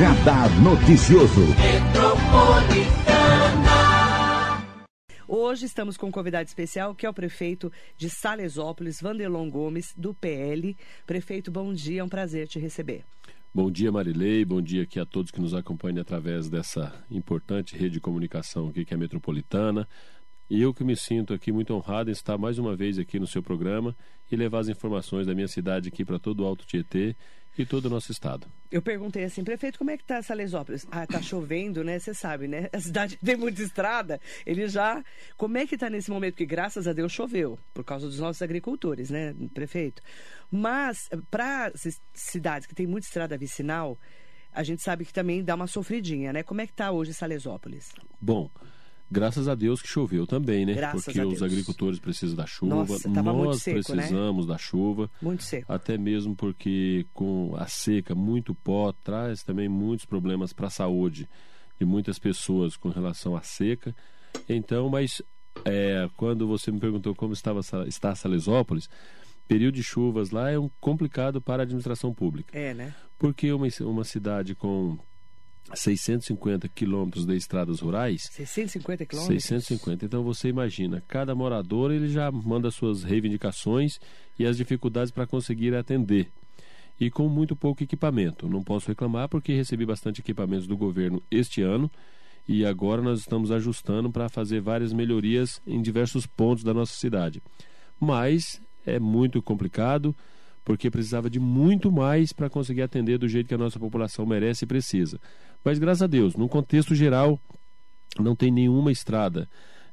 Radar Noticioso. Hoje estamos com um convidado especial, que é o prefeito de Salesópolis, Vanderlon Gomes, do PL. Prefeito, bom dia, é um prazer te receber. Bom dia, Marilei. Bom dia aqui a todos que nos acompanham através dessa importante rede de comunicação aqui que é a Metropolitana. E eu que me sinto aqui muito honrado em estar mais uma vez aqui no seu programa e levar as informações da minha cidade aqui para todo o Alto Tietê e todo o nosso estado. Eu perguntei assim, prefeito, como é que tá Salesópolis? Ah, tá chovendo, né? Você sabe, né? A cidade tem muita estrada. Ele já. Como é que tá nesse momento? Que graças a Deus choveu, por causa dos nossos agricultores, né, prefeito? Mas, para cidades que tem muita estrada vicinal, a gente sabe que também dá uma sofridinha, né? Como é que tá hoje Salesópolis? Bom. Graças a Deus que choveu também, né? Graças Porque os agricultores precisam da chuva, Nossa, nós seco, né? precisamos né? da chuva. Muito seco. Até mesmo porque com a seca, muito pó traz também muitos problemas para a saúde de muitas pessoas com relação à seca. Então, mas é, quando você me perguntou como estava está Salesópolis, período de chuvas lá é um complicado para a administração pública. É, né? Porque uma, uma cidade com 650 quilômetros de estradas rurais. 650 quilômetros? 650. Então você imagina, cada morador ele já manda suas reivindicações e as dificuldades para conseguir atender. E com muito pouco equipamento. Não posso reclamar porque recebi bastante equipamentos do governo este ano e agora nós estamos ajustando para fazer várias melhorias em diversos pontos da nossa cidade. Mas é muito complicado porque precisava de muito mais para conseguir atender do jeito que a nossa população merece e precisa. Mas graças a Deus, num contexto geral, não tem nenhuma estrada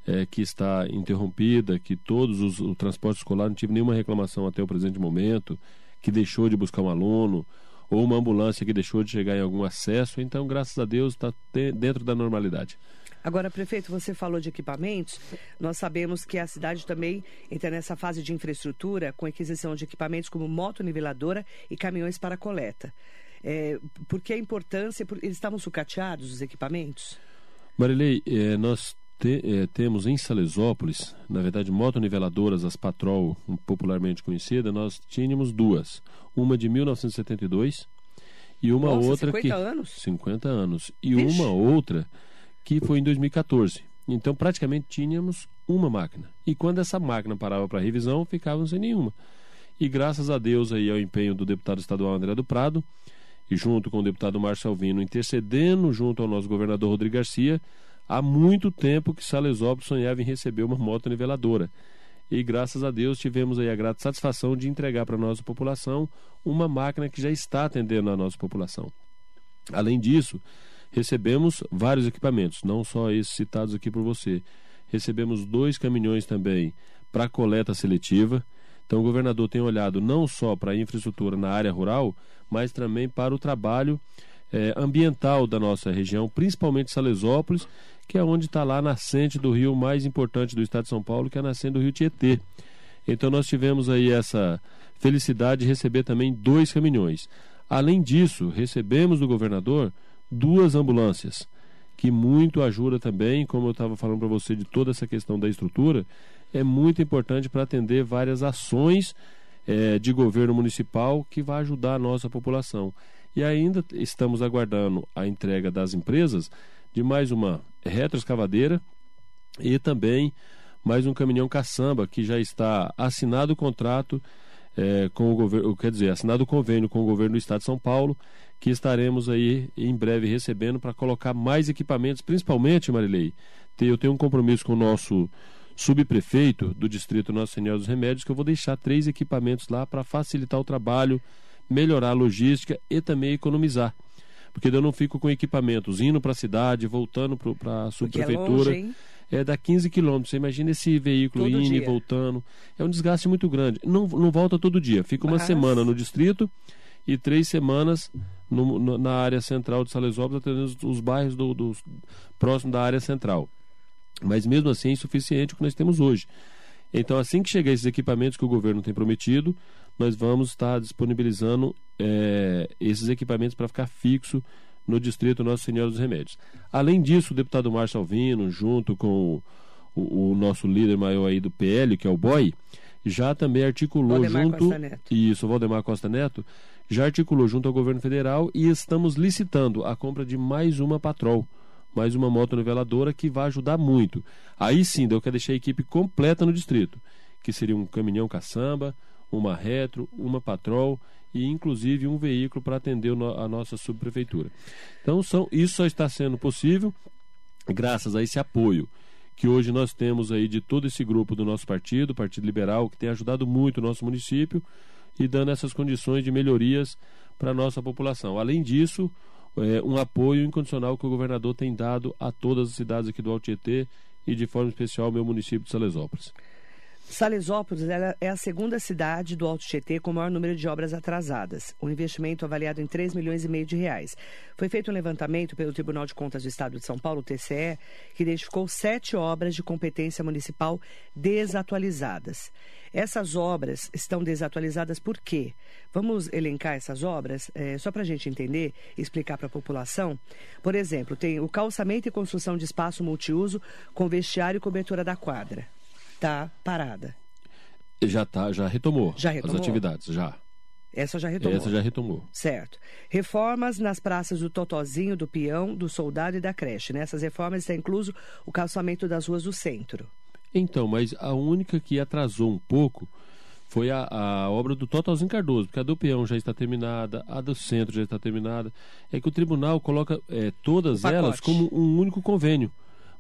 é, que está interrompida, que todos os o transporte escolar não tive nenhuma reclamação até o presente momento, que deixou de buscar um aluno ou uma ambulância que deixou de chegar em algum acesso. Então, graças a Deus, está dentro da normalidade. Agora, prefeito, você falou de equipamentos. Nós sabemos que a cidade também entra nessa fase de infraestrutura com aquisição de equipamentos como moto niveladora e caminhões para coleta. É, por que a importância? Eles estavam sucateados, os equipamentos? Marilei, é, nós te, é, temos em Salesópolis, na verdade, motoniveladoras, as Patrol, popularmente conhecida, nós tínhamos duas. Uma de 1972 e uma Nossa, outra 50 que... anos? 50 anos. E Vixe. uma outra que foi em 2014. Então, praticamente tínhamos uma máquina. E quando essa máquina parava para revisão, ficávamos sem nenhuma. E graças a Deus aí ao empenho do deputado estadual André do Prado, e junto com o deputado Márcio Alvino, intercedendo junto ao nosso governador Rodrigo Garcia, há muito tempo que Salesópolis sonhava em receber uma moto niveladora. E graças a Deus tivemos aí a grata satisfação de entregar para a nossa população uma máquina que já está atendendo a nossa população. Além disso, recebemos vários equipamentos, não só esses citados aqui por você. Recebemos dois caminhões também para coleta seletiva. Então, o governador tem olhado não só para a infraestrutura na área rural, mas também para o trabalho é, ambiental da nossa região, principalmente Salesópolis, que é onde está lá a nascente do rio mais importante do estado de São Paulo, que é a nascente do rio Tietê. Então, nós tivemos aí essa felicidade de receber também dois caminhões. Além disso, recebemos do governador duas ambulâncias, que muito ajuda também, como eu estava falando para você de toda essa questão da estrutura, é muito importante para atender várias ações é, de governo municipal que vai ajudar a nossa população. E ainda estamos aguardando a entrega das empresas de mais uma retroescavadeira e também mais um caminhão caçamba que já está assinado o contrato é, com o governo, quer dizer, assinado o convênio com o governo do Estado de São Paulo, que estaremos aí em breve recebendo para colocar mais equipamentos, principalmente, Marilei. Eu tenho um compromisso com o nosso subprefeito do distrito Nossa Senhora dos Remédios, que eu vou deixar três equipamentos lá para facilitar o trabalho, melhorar a logística e também economizar. Porque eu não fico com equipamentos indo para a cidade, voltando para a subprefeitura. É, longe, é dá 15 quilômetros. Você imagina esse veículo Todo indo e dia. voltando. É um desgaste muito grande. Não, não volta todo dia. Fica uma Mas- semana no distrito e três semanas no- no- na área central de Salesópolis, atendendo os, os bairros do, dos- próximo da área central. Mas mesmo assim é insuficiente o que nós temos hoje. Então, assim que chegar esses equipamentos que o governo tem prometido, nós vamos estar disponibilizando eh, esses equipamentos para ficar fixo no distrito Nossa Senhora dos Remédios. Além disso, o deputado Márcio Alvino, junto com o, o- nosso líder maior aí do PL, que é o BOI, já também articulou Valdemar junto. Isso, o Valdemar Costa Neto já articulou junto ao governo federal e estamos licitando a compra de mais uma patrol, mais uma moto niveladora que vai ajudar muito. Aí sim, eu quero deixar a equipe completa no distrito, que seria um caminhão caçamba, uma retro, uma patrol e inclusive um veículo para atender a nossa subprefeitura. Então são, isso só está sendo possível graças a esse apoio que hoje nós temos aí de todo esse grupo do nosso partido, Partido Liberal, que tem ajudado muito o nosso município e dando essas condições de melhorias para a nossa população. Além disso, é, um apoio incondicional que o governador tem dado a todas as cidades aqui do Alto Tietê e de forma especial ao meu município de Salesópolis. Salesópolis é a segunda cidade do Alto Tietê com o maior número de obras atrasadas. O investimento avaliado em 3 milhões e meio de reais. Foi feito um levantamento pelo Tribunal de Contas do Estado de São Paulo, TCE, que identificou sete obras de competência municipal desatualizadas. Essas obras estão desatualizadas por quê? Vamos elencar essas obras, eh, só para a gente entender e explicar para a população. Por exemplo, tem o calçamento e construção de espaço multiuso com vestiário e cobertura da quadra está parada. Já tá, já retomou, Já retomou? as atividades, já. Essa já retomou. Essa já retomou. Certo. Reformas nas praças do Totozinho, do Peão, do Soldado e da Creche. Nessas reformas está incluso o calçamento das ruas do centro. Então, mas a única que atrasou um pouco foi a, a obra do Totalzinho Cardoso, porque a do Peão já está terminada, a do Centro já está terminada. É que o tribunal coloca é, todas elas como um único convênio,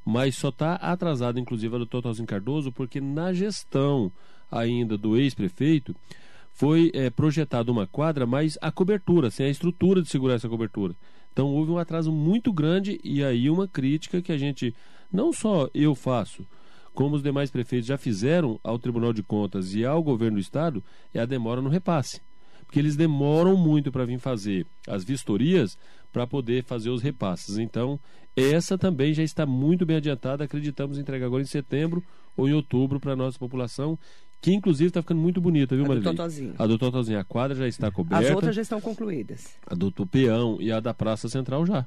mas só está atrasada, inclusive, a do Totalzinho Cardoso, porque na gestão ainda do ex-prefeito foi é, projetada uma quadra, mas a cobertura, sem a estrutura de segurar essa cobertura. Então houve um atraso muito grande e aí uma crítica que a gente, não só eu faço, como os demais prefeitos já fizeram ao Tribunal de Contas e ao governo do estado, é a demora no repasse. Porque eles demoram muito para vir fazer as vistorias para poder fazer os repasses. Então, essa também já está muito bem adiantada. Acreditamos em entregar agora em setembro ou em outubro para a nossa população, que inclusive está ficando muito bonita, viu, A do? Totozinho. A do Totozinho. A quadra já está coberta. As outras já estão concluídas. A do Tupeão e a da Praça Central já.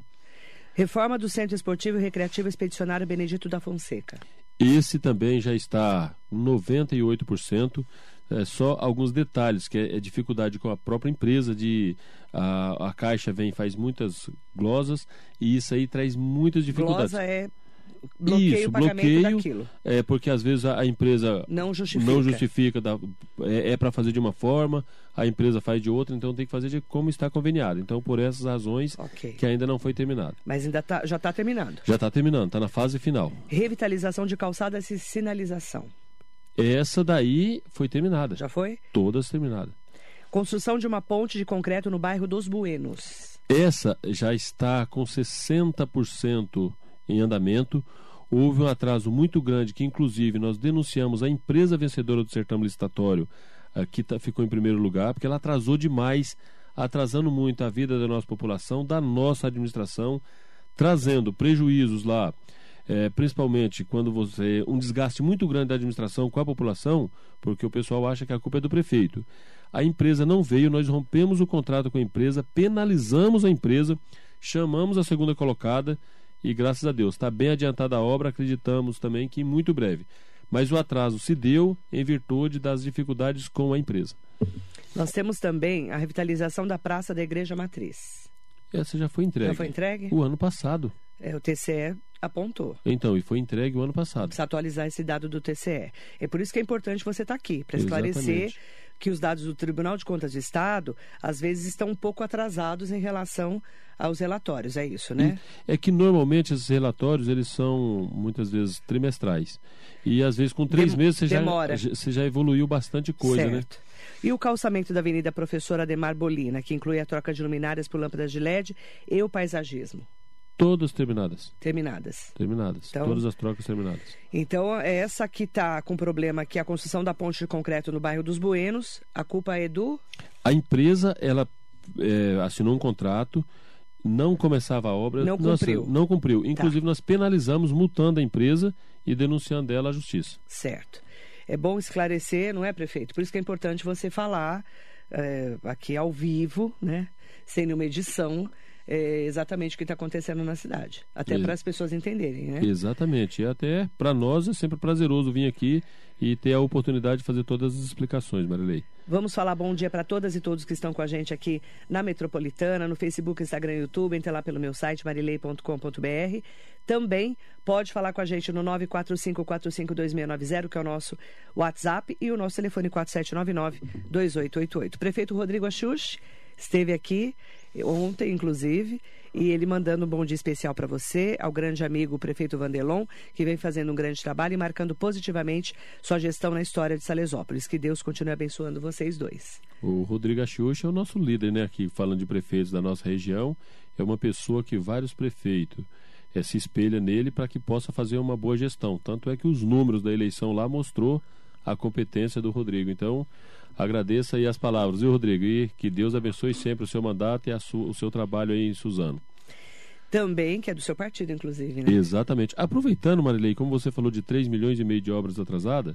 Reforma do Centro Esportivo e Recreativo Expedicionário Benedito da Fonseca. Esse também já está 98%. É só alguns detalhes, que é, é dificuldade com a própria empresa de a, a caixa vem faz muitas glosas e isso aí traz muitas dificuldades. Glosa é bloqueio Isso, o pagamento bloqueio, daquilo. É porque às vezes a, a empresa Não justifica. não justifica, da- é, é para fazer de uma forma, a empresa faz de outra, então tem que fazer de como está conveniado. Então por essas razões Ok. que ainda não foi terminado. Mas ainda tá, já está terminando. Já está terminando, está na fase final. Revitalização de calçadas e sinalização. Essa daí foi terminada. Já foi? Todas terminadas. Construção de uma ponte de concreto no bairro dos Buenos. Essa já está com 60% em andamento. Houve um atraso muito grande que, inclusive, nós denunciamos a empresa vencedora do certame licitatório, ah, que tá- ficou em primeiro lugar, porque ela atrasou demais, atrasando muito a vida da nossa população, da nossa administração, trazendo prejuízos lá, eh, principalmente quando você. um desgaste muito grande da administração com a população, porque o pessoal acha que a culpa é do prefeito. A empresa não veio, nós rompemos o contrato com a empresa, penalizamos a empresa, chamamos a segunda colocada e graças a Deus está bem adiantada a obra, acreditamos também que muito breve. Mas o atraso se deu em virtude das dificuldades com a empresa. Nós temos também a revitalização da Praça da Igreja Matriz. Essa já foi entregue. Já foi entregue? O ano passado. É, o TCE apontou. Então, e foi entregue o ano passado. Precisa atualizar esse dado do TCE. É por isso que é importante você estar aqui, para esclarecer que os dados do Tribunal de Contas do Estado, às vezes, estão um pouco atrasados em relação aos relatórios. É isso, né? É que normalmente esses relatórios eles são muitas vezes trimestrais. E às vezes com três Dem- meses você já, demora. já- você já evoluiu bastante coisa, né? certo. E o calçamento da Avenida Professora Ademar Bolina, que inclui a troca de luminárias por lâmpadas de LED e o paisagismo, Todas terminadas. terminadas. Terminadas. Então- Todas as trocas terminadas. Então, é essa que está com problema, que é a construção da ponte de concreto no bairro dos Buenos, a culpa é do... A empresa, ela é, assinou um contrato, não começava a obra. Não cumpriu. Tá. não cumpriu. Inclusive, nós penalizamos, multando a empresa e denunciando ela à justiça. Certo. É bom esclarecer, não é, prefeito? Por isso que é importante você falar é, aqui ao vivo, né? Sem nenhuma edição, é, exatamente o que está acontecendo na cidade. Até para as pessoas entenderem, né? Exatamente. E até para nós é sempre prazeroso vir aqui e ter a oportunidade de fazer todas as explicações, Marilei. Vamos falar bom dia para todas e todos que estão com a gente aqui na Metropolitana, no Facebook, Instagram e YouTube. Entre lá pelo meu site, marilei.com.br. Também pode falar com a gente no 945452690, que é o nosso WhatsApp, e o nosso telefone 4799-2888. Prefeito Rodrigo Axux esteve aqui ontem, inclusive, e ele mandando um bom dia especial para você, ao grande amigo prefeito Vandelon, que vem fazendo um grande trabalho e marcando positivamente sua gestão na história de Salesópolis. Que Deus continue abençoando vocês dois. O Rodrigo Axuxa é o nosso líder, né, aqui falando de prefeitos da nossa região. É uma pessoa que vários prefeitos é, se espelha nele para que possa fazer uma boa gestão. Tanto é que os números da eleição lá mostrou a competência do Rodrigo. Então, agradeça aí as palavras, viu, Rodrigo? E que Deus abençoe sempre o seu mandato e o seu trabalho aí em Suzano. Também, que é do seu partido, inclusive, né? Exatamente. Aproveitando, Marilei, como você falou de 3 milhões e meio de obras atrasadas,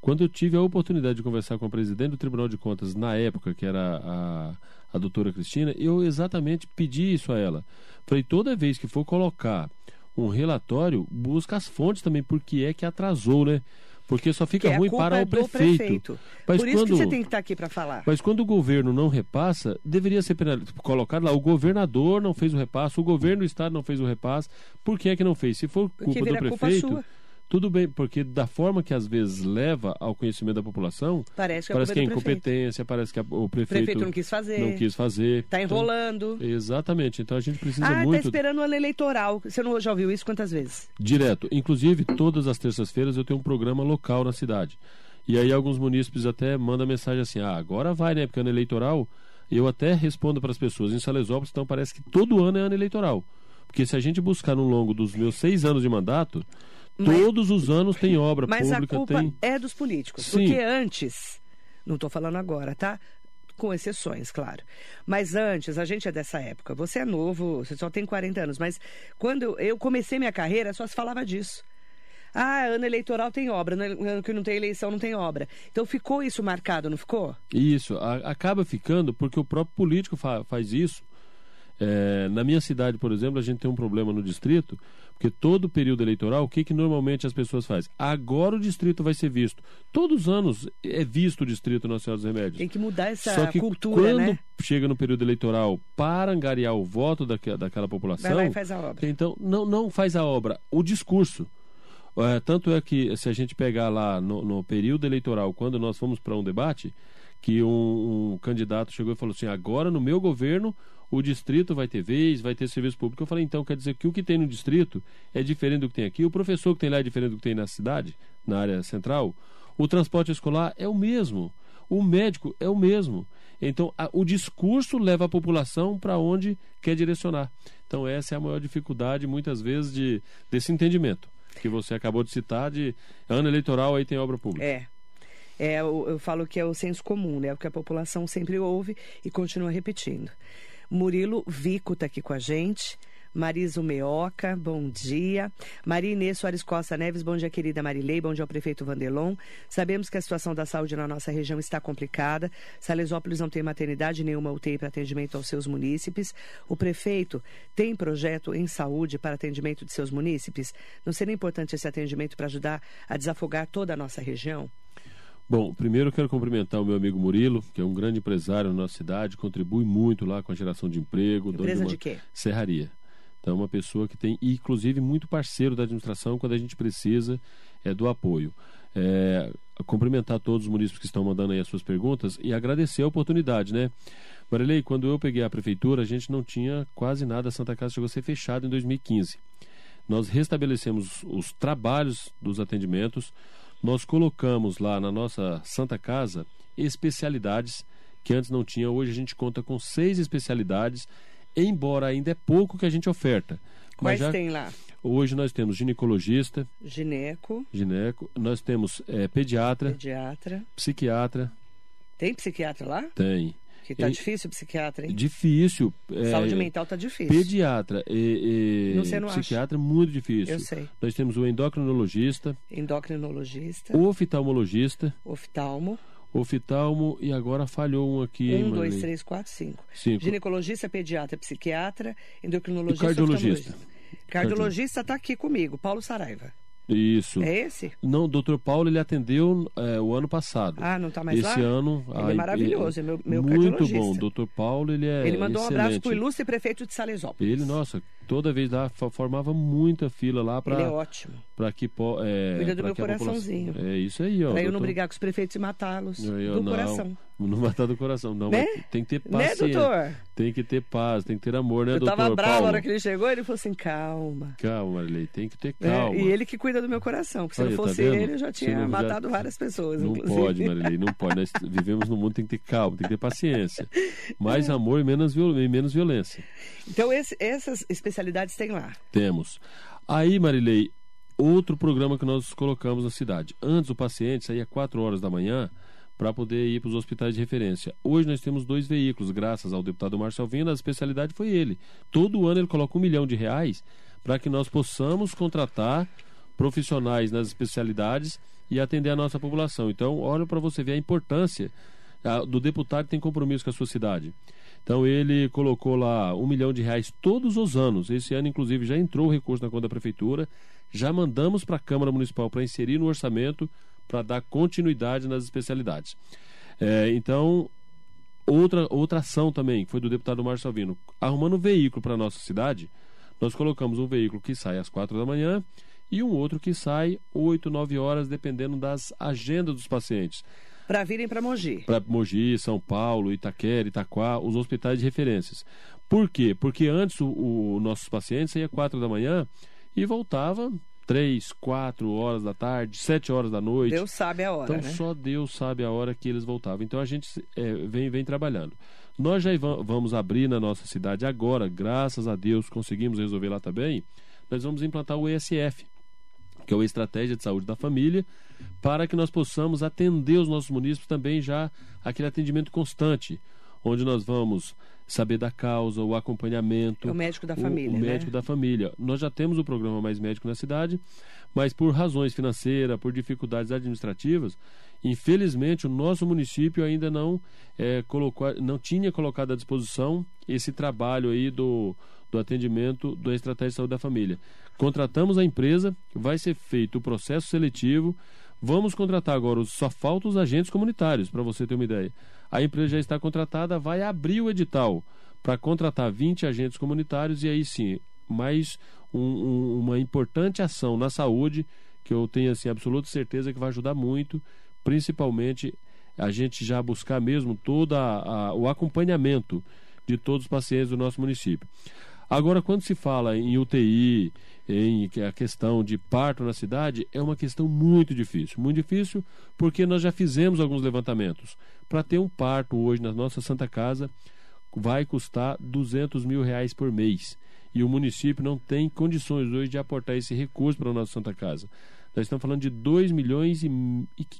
quando eu tive a oportunidade de conversar com a presidente do Tribunal de Contas, na época, que era a, a doutora Cristina, eu exatamente pedi isso a ela. Falei, toda vez que for colocar um relatório, busca as fontes também, porque é que atrasou, né? Porque só fica ruim para é o prefeito. prefeito. Mas Por isso quando, que você tem que estar aqui para falar. Mas quando o governo não repassa, deveria ser colocado lá. O governador não fez o repasse, o governo do estado não fez o repasse. Por que é que não fez? Se for culpa do prefeito. Culpa tudo bem, porque da forma que às vezes leva ao conhecimento da população, parece que, é parece que é incompetência, parece que o prefeito, o prefeito não quis fazer. Não quis fazer. Está enrolando. Então, exatamente. Então a gente precisa ah, tá muito. Ah, está esperando o ano eleitoral. Você não já ouviu isso quantas vezes? Direto. Inclusive, todas as terças-feiras eu tenho um programa local na cidade. E aí alguns munícipes até mandam mensagem assim: ah, agora vai, né? Porque ano eleitoral. Eu até respondo para as pessoas em Salesópolis, então parece que todo ano é ano eleitoral. Porque se a gente buscar no longo dos meus seis anos de mandato, Todos os anos tem obra mas pública. Mas a culpa tem... é dos políticos. Sim. Porque antes, não estou falando agora, tá? Com exceções, claro. Mas antes, a gente é dessa época. Você é novo, você só tem 40 anos. Mas quando eu comecei minha carreira, só se falava disso. Ah, ano eleitoral tem obra, ano que não tem eleição não tem obra. Então ficou isso marcado, não ficou? Isso, a, acaba ficando porque o próprio político fa, faz isso. É, na minha cidade, por exemplo, a gente tem um problema no distrito porque todo período eleitoral, o que, que normalmente as pessoas fazem? Agora o distrito vai ser visto. Todos os anos é visto o distrito Nacional dos Remédios. Tem que mudar essa Só que cultura, quando né? chega no período eleitoral para angariar o voto daquela, daquela população... Vai lá e faz a obra. Então, não, não faz a obra, o discurso. É, tanto é que, se a gente pegar lá no, no período eleitoral, quando nós fomos para um debate, que um, um candidato chegou e falou assim, agora no meu governo o distrito vai ter vez, vai ter serviço público. Eu falei, então, quer dizer que o que tem no distrito é diferente do que tem aqui, o professor que tem lá é diferente do que tem na cidade, na área central, o transporte escolar é o mesmo, o médico é o mesmo. Então, a, o discurso leva a população para onde quer direcionar. Então, essa é a maior dificuldade, muitas vezes, de, desse entendimento que você acabou de citar, de ano eleitoral aí tem obra pública. É. É, eu, eu falo que é o senso comum, né? O que a população sempre ouve e continua repetindo. Murilo Vico está aqui com a gente. Marisa Meoca, bom dia. Maria Inês Soares Costa Neves, bom dia, querida Marilei, bom dia ao prefeito Vandelon. Sabemos que a situação da saúde na nossa região está complicada. Salesópolis não tem maternidade nenhuma UTI para atendimento aos seus munícipes. O prefeito tem projeto em saúde para atendimento de seus munícipes? Não seria importante esse atendimento para ajudar a desafogar toda a nossa região? Bom, primeiro eu quero cumprimentar o meu amigo Murilo, que é um grande empresário na nossa cidade, contribui muito lá com a geração de emprego. Empresa de, de quê? Serraria. Então, é uma pessoa que tem, inclusive, muito parceiro da administração quando a gente precisa é, do apoio. É, cumprimentar todos os munícipes que estão mandando aí as suas perguntas e agradecer a oportunidade, né? Marilei, quando eu peguei a prefeitura, a gente não tinha quase nada, a Santa Casa chegou a ser fechada em 2015. Nós restabelecemos os trabalhos dos atendimentos, nós colocamos lá na nossa Santa Casa especialidades que antes não tinha. Hoje a gente conta com seis especialidades, embora ainda é pouco que a gente oferta. Já... tem lá? Hoje nós temos ginecologista. Gineco. Gineco. Nós temos é, pediatra. Pediatra. Psiquiatra. Tem psiquiatra lá? Tem. Que tá e, difícil psiquiatra, hein? Difícil. É, Saúde mental tá difícil. Pediatra e, e não, não psiquiatra acha. muito difícil. Eu sei. Nós temos o endocrinologista. Endocrinologista. O oftalmologista. Oftalmo. oftalmo e agora falhou um aqui, Um, dois, três, quatro, cinco. Cinco. Ginecologista, pediatra, psiquiatra, endocrinologista, E cardiologista? Cardiologista está aqui comigo, Paulo Saraiva. Isso. É esse? Não, o doutor Paulo ele atendeu é, o ano passado. Ah, não está mais Esse lá? ano. Ele a- é maravilhoso, é meu, meu Muito bom. Doutor Paulo, ele é. Ele mandou um abraço excelente. para o ilustre prefeito de Salesópolis. Ele, nossa, toda vez lá formava muita fila lá Ele é para ótimo. para que é, Cuida do meu coraçãozinho. É isso aí, ó. Para eu não brigar com os prefeitos e matá-los do não, coração. Não matar do coração, não. Né? tem que ter Né, paciência. doutor? Tem que ter paz, tem que ter amor, né, Eu doutor tava bravo na hora que ele chegou, ele falou assim, calma. Calma, Marilei, tem que ter né? calma. E ele que cuida do meu coração, porque se Aí, não tá fosse vendo? ele, eu já tinha não, já- matado várias pessoas, Não inclusive. pode, Marilei, não pode. Nós vivemos num mundo tem que ter calma, tem que ter paciência. Mais amor e menos, viol- e menos violência. Então, esse- essas especialidades tem lá. Temos. Aí, Marilei, outro programa que nós colocamos na cidade. Antes o paciente saía 4 horas da manhã para poder ir para os hospitais de referência. Hoje nós temos dois veículos, graças ao deputado Márcio Alvino, a especialidade foi ele. Todo ano ele coloca um milhão de reais para que nós possamos contratar profissionais nas especialidades e atender a nossa população. Então, olha para você ver a importância ah, do deputado que tem compromisso com a sua cidade. Então ele colocou lá um milhão de reais todos os anos. Esse ano, inclusive, já entrou o recurso na conta da prefeitura. Já mandamos para a Câmara Municipal para inserir no orçamento para dar continuidade nas especialidades. É, então, outra, outra ação também, que foi do deputado Márcio Salvino, arrumando um veículo para a nossa cidade, nós colocamos um veículo que sai às quatro da manhã e um outro que sai 8, 9 horas, dependendo das agendas dos pacientes Para virem para Mogi. para Mogi, São Paulo, Itaquera, Itaquá, os hospitais de referências. Por quê? Porque antes o, o nossos pacientes saía quatro da manhã e voltava três, quatro horas da tarde, sete horas da noite. Deus sabe a hora, então né? só Deus sabe a hora que eles voltavam. Então a gente é, vem, vem trabalhando. Nós já va- vamos abrir na nossa cidade agora, graças a Deus conseguimos resolver lá também. Nós vamos implantar o ESF, que é o Estratégia de Saúde da Família, para que nós possamos atender os nossos munícipes também já aquele atendimento constante, onde nós vamos saber da causa, o acompanhamento. É o médico da o- família, O, médico né? da família. Nós já temos o programa Mais Médico na cidade, mas por razões financeiras, por dificuldades administrativas, infelizmente o nosso município ainda não eh, colocou, não tinha colocado à disposição esse trabalho aí do, do atendimento da estratégia de saúde da família. Contratamos a empresa, vai ser feito o processo seletivo. Vamos contratar agora, só faltam os agentes comunitários, para você ter uma ideia. A empresa já está contratada, vai abrir o edital para contratar 20 agentes comunitários e aí sim, mais um- um- uma importante ação na saúde que eu tenho assim absoluta certeza que vai ajudar muito, principalmente a gente já buscar mesmo todo o acompanhamento de todos os pacientes do nosso município. Agora, quando se fala em UTI, em a questão de parto na cidade, é uma questão muito difícil. Muito difícil porque nós já fizemos alguns levantamentos. Para ter um parto hoje na nossa Santa Casa, vai custar 200 mil reais por mês. E o município não tem condições hoje de aportar esse recurso para a nossa Santa Casa. Nós estamos falando de 2 milhões e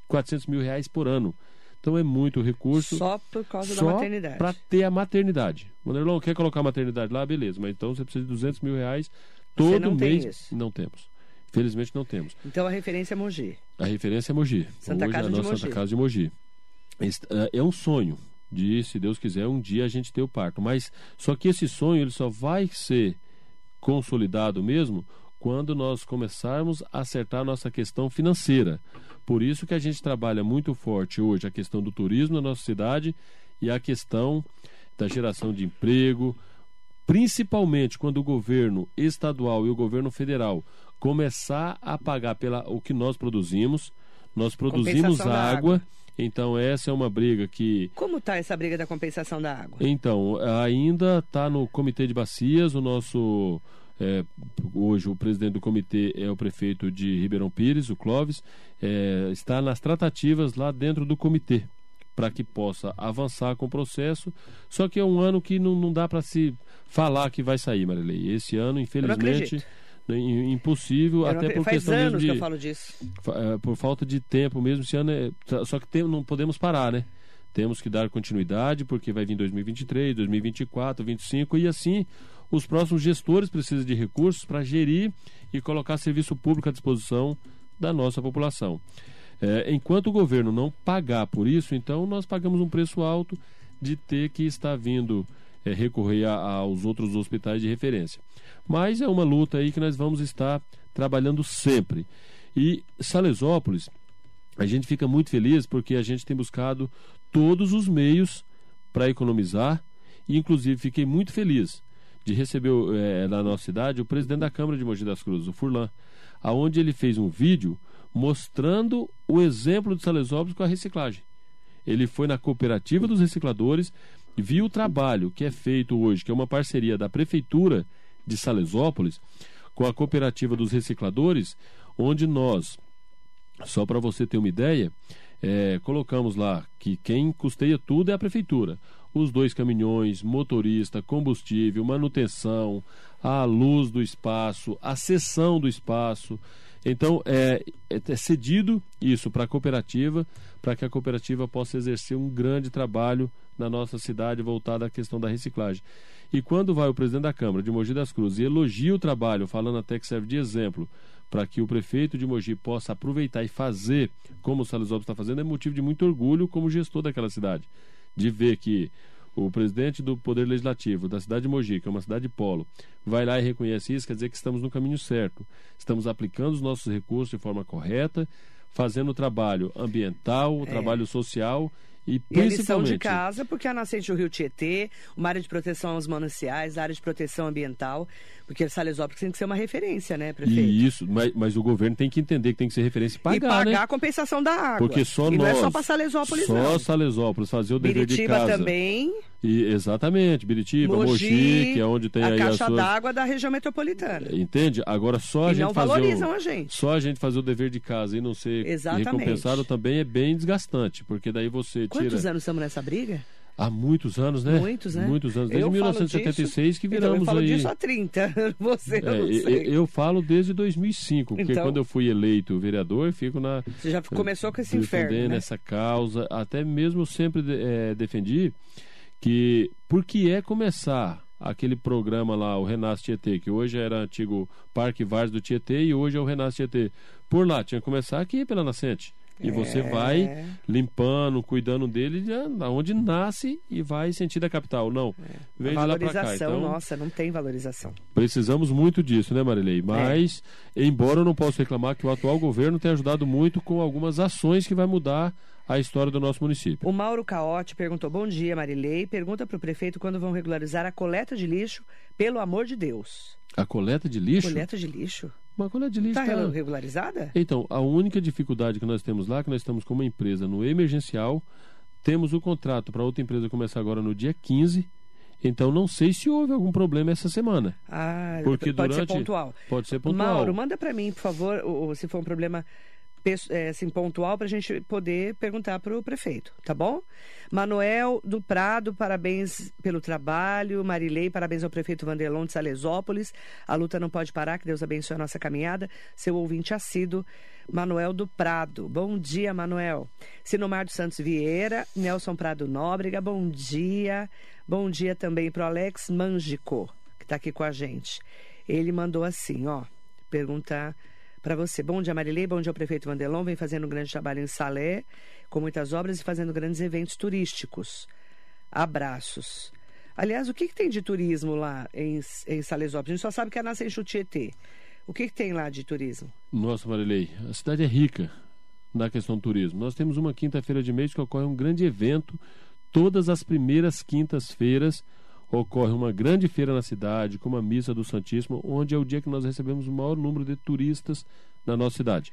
400 mil reais por ano. Então é muito recurso Só por causa da só maternidade. para ter a maternidade. Manderlon, quer colocar a maternidade lá? Beleza, mas então você precisa de 200 mil reais Você todo não tem mês. isso. Não temos. Felizmente não temos. Então a referência é Mogi. A referência é Mogi. Santa Hoje Casa é a de nossa Mogi. Santa Casa de Mogi. É- É um sonho de, se Deus quiser, um dia a gente ter o parto. Mas só que esse sonho ele só vai ser consolidado mesmo quando nós começarmos a acertar a nossa questão financeira. Por isso que a gente trabalha muito forte hoje a questão do turismo na nossa cidade e a questão da geração de emprego, principalmente quando o governo estadual e o governo federal começar a pagar pela o que nós produzimos, nós produzimos água, água. então essa é uma briga que Como está essa briga da compensação da água? então, ainda está no Comitê de Bacias, o nosso. É, hoje o presidente do comitê é o prefeito de Ribeirão Pires, o Clóvis, é, está nas tratativas lá dentro do comitê para que possa avançar com o processo. Só que é um ano que não, não dá para se falar que vai sair, Marilei. Esse ano, infelizmente, é im- impossível, até por Faz questão anos de que eu falo disso. eh, por falta de tempo mesmo esse ano é, tá- só que tem- não podemos parar né temos que dar continuidade porque vai vir 2023 2024 2025 e assim os próximos gestores precisam de recursos para gerir e colocar serviço público à disposição da nossa população É, enquanto o governo não pagar por isso, então nós pagamos um preço alto de ter que estar vindo é, recorrer a, aos outros hospitais de referência. Mas é uma luta aí que nós vamos estar trabalhando sempre. E Salesópolis, a gente fica muito feliz porque a gente tem buscado todos os meios para economizar e inclusive fiquei muito feliz de receber é, na nossa cidade o presidente da Câmara de Mogi das Cruzes, o Furlan, aonde ele fez um vídeo mostrando o exemplo de Salesópolis com a reciclagem. Ele foi na cooperativa dos recicladores, viu o trabalho que é feito hoje, que é uma parceria da prefeitura de Salesópolis com a cooperativa dos recicladores, onde nós, só para você ter uma ideia, é, colocamos lá que quem custeia tudo é a prefeitura. Os dois caminhões, motorista, combustível, manutenção, a luz do espaço, a sessão do espaço. Então, é, é cedido isso para a cooperativa, para que a cooperativa possa exercer um grande trabalho na nossa cidade voltado à questão da reciclagem. E quando vai o presidente da Câmara de Mogi das Cruzes e elogia o trabalho, falando até que serve de exemplo para que o prefeito de Mogi possa aproveitar e fazer como o Salesópolis está fazendo, é motivo de muito orgulho como gestor daquela cidade. De ver que o presidente do Poder Legislativo da cidade de Mogi, que é uma cidade polo, vai lá e reconhece isso, quer dizer que estamos no caminho certo. Estamos aplicando os nossos recursos de forma correta, fazendo o trabalho ambiental, o é. trabalho social e principalmente... E lição de casa, porque a nascente do Rio Tietê, uma área de proteção aos mananciais, área de proteção ambiental, porque Salesópolis tem que ser uma referência, né, prefeito? E isso, mas, mas, o governo tem que entender que tem que ser referência e pagar, E pagar né? a compensação da água. Porque só e nós... não é só para Salesópolis, só não. Só Salesópolis fazer o dever Biritiba de casa. também. E, exatamente, Biritiba, Mogi, Mogi, que é onde tem a aí caixa d'água da região metropolitana. Entende? Agora só a e gente não valorizam o... a gente. Só a gente fazer o dever de casa e não ser Exatamente. recompensado também é bem desgastante, porque daí você Quantos anos estamos nessa briga? Há muitos anos, né? Muitos, né? Muitos anos. Desde eu 1976 que viramos então, eu falo aí. disso há 30. Você é, não sei. Eu, eu, falo desde 2005, porque então, quando eu fui eleito vereador, fico na. Você já começou com esse inferno. Defendendo né? essa causa. Até mesmo sempre é, defendi que por que é começar aquele programa lá, o Renasce Tietê, que hoje era antigo Parque Vars do Tietê e hoje é o Renasce Tietê. Por lá, tinha que começar aqui pela nascente. E você É. vai limpando, cuidando dele, onde nasce e vai sentir da capital. Não, vem de lá cá. Valorização, Então, nossa, não tem valorização. precisamos muito disso, né, Marilei? Mas, embora eu não possa reclamar que o atual governo tem ajudado muito com algumas ações que vai mudar a história do nosso município. O Mauro Caote perguntou: Bom dia, Marilei. Pergunta para o prefeito quando vão regularizar a coleta de lixo, pelo amor de Deus. A coleta de lixo? Coleta de lixo? Uma coleta de lixo. Está tá- regularizada? Então, a única dificuldade que nós temos lá, é que nós estamos com uma empresa no emergencial, temos o contrato para outra empresa começar agora no dia 15. Então, não sei se houve algum problema essa semana. Ah, Porque pode durante- ser pontual. Pode ser pontual. Mauro, manda para mim, por favor, o- o- se for um problema assim, pontual, para a gente poder perguntar para o prefeito, tá bom? Manuel do Prado, parabéns pelo trabalho. Marilei, parabéns ao prefeito Vanderlon de Salesópolis. A luta não pode parar, que Deus abençoe a nossa caminhada. Seu ouvinte assíduo, Manuel do Prado. Bom dia, Manuel. Sinomar dos Santos Vieira, Nelson Prado Nóbrega, bom dia. Bom dia também para o Alex Mangico, que está aqui com a gente. Ele mandou assim, ó, perguntar para você. Bom dia, Marilei. Bom dia prefeito Vandelon. Vem fazendo um grande trabalho em Salé, com muitas obras e fazendo grandes eventos turísticos. Abraços. Aliás, o que, que tem de turismo lá em, em Salesópolis? A gente só sabe que é Nascente do Tietê. O que, que tem lá de turismo? Nossa, Marilei, a cidade é rica na questão do turismo. Nós temos uma quinta-feira de mês que ocorre um grande evento. Todas as primeiras quintas-feiras ocorre uma grande feira na cidade, com uma missa do Santíssimo, onde é o dia que nós recebemos o maior número de turistas na nossa cidade.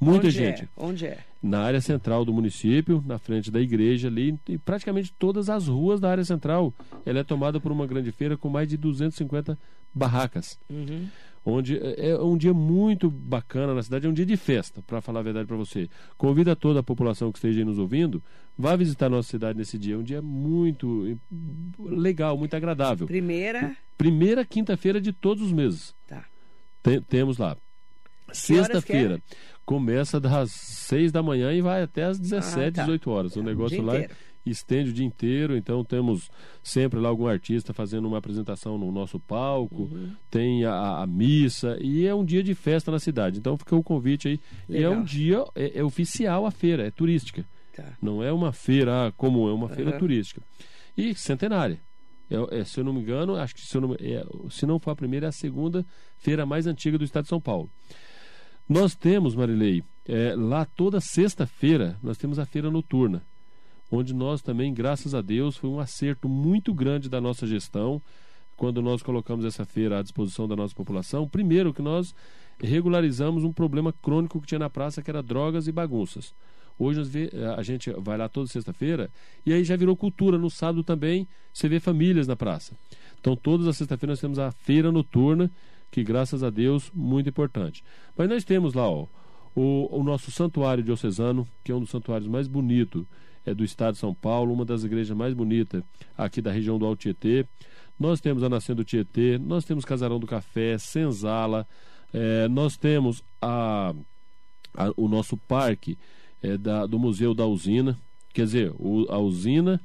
Muita Onde gente. É? Onde é? Na área central do município, na frente da igreja ali, e praticamente todas as ruas da área central. Ela é tomada por uma grande feira com mais de 250 barracas. Uhum. Onde é um dia muito bacana na cidade, é um dia de festa, para falar a verdade para você. Convido a toda a população que esteja aí nos ouvindo, vá visitar a nossa cidade nesse dia. É um dia muito legal, muito agradável. Primeira. Primeira quinta-feira de todos os meses. Tá. Tem- temos lá Sexta-feira. Começa das 6 da manhã e vai até às 17, Ah, tá. 18 horas. O negócio dia lá inteiro. Estende o dia inteiro, então temos sempre lá algum artista fazendo uma apresentação no nosso palco, Uhum. tem a, a missa, e é um dia de festa na cidade. Então fica o convite aí. E é Legal. um dia, é, é oficial a feira, é turística. Tá. Não é uma feira comum, é uma feira Aham. turística. E centenária. É- é, se eu não me engano, acho que se, não, é, se não for a primeira, é a segunda feira mais antiga do estado de São Paulo. Nós temos, Marilei, é, lá toda sexta-feira, nós temos a feira noturna, onde nós também, graças a Deus, foi um acerto muito grande da nossa gestão, quando nós colocamos essa feira à disposição da nossa população. Primeiro, que nós regularizamos um problema crônico que tinha na praça, que era drogas e bagunças. Hoje vê- a gente vai lá toda sexta-feira e aí já virou cultura. No sábado também você vê famílias na praça. Então, todas as sexta-feiras nós temos a feira noturna, que graças a Deus, muito importante. Mas nós temos lá ó, o, o nosso santuário diocesano, que é um dos santuários mais bonitos é, do estado de São Paulo, uma das igrejas mais bonitas aqui da região do Alto Tietê. Nós temos a Nascente do Tietê, nós temos Casarão do Café, Senzala, é, nós temos a, a- o nosso parque é, da- do Museu da Usina, quer dizer, o- a usina